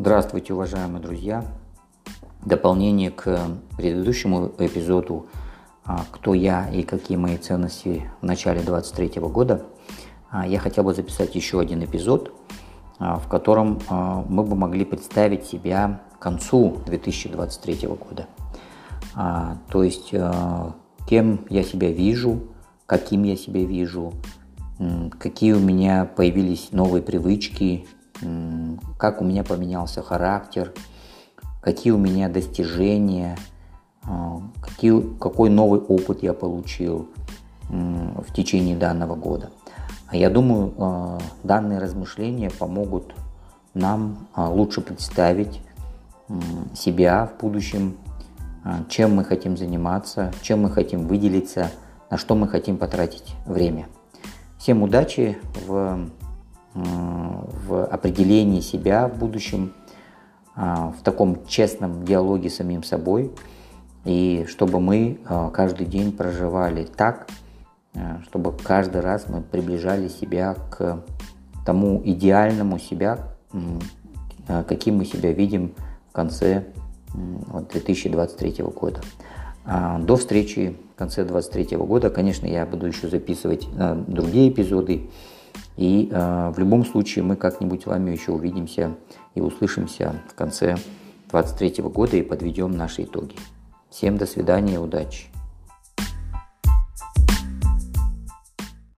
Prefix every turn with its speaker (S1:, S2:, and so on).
S1: Здравствуйте, уважаемые друзья! Дополнение к предыдущему эпизоду а, «Кто я и какие мои ценности в начале 23 года» а, я хотел бы записать еще один эпизод, а, в котором мы бы могли представить себя к концу 2023 года. То есть кем я себя вижу, каким я себя вижу, какие у меня появились новые привычки, как у меня поменялся характер, какие у меня достижения, а, какие, какой новый опыт я получил в течение данного года. А я думаю, а, данные размышления помогут нам лучше представить себя в будущем, чем мы хотим заниматься, чем мы хотим выделиться, на что мы хотим потратить время. Всем удачи в определении себя в будущем, а, в таком честном диалоге с самим собой, и чтобы мы а, каждый день проживали так, а, чтобы каждый раз мы приближали себя к тому идеальному себя, каким мы себя видим в конце 2023 года. До встречи в конце 2023 года, конечно, я буду еще записывать другие эпизоды, и э, в любом случае мы как-нибудь с вами еще увидимся и услышимся в конце 2023 года и подведем наши итоги. Всем до свидания, удачи!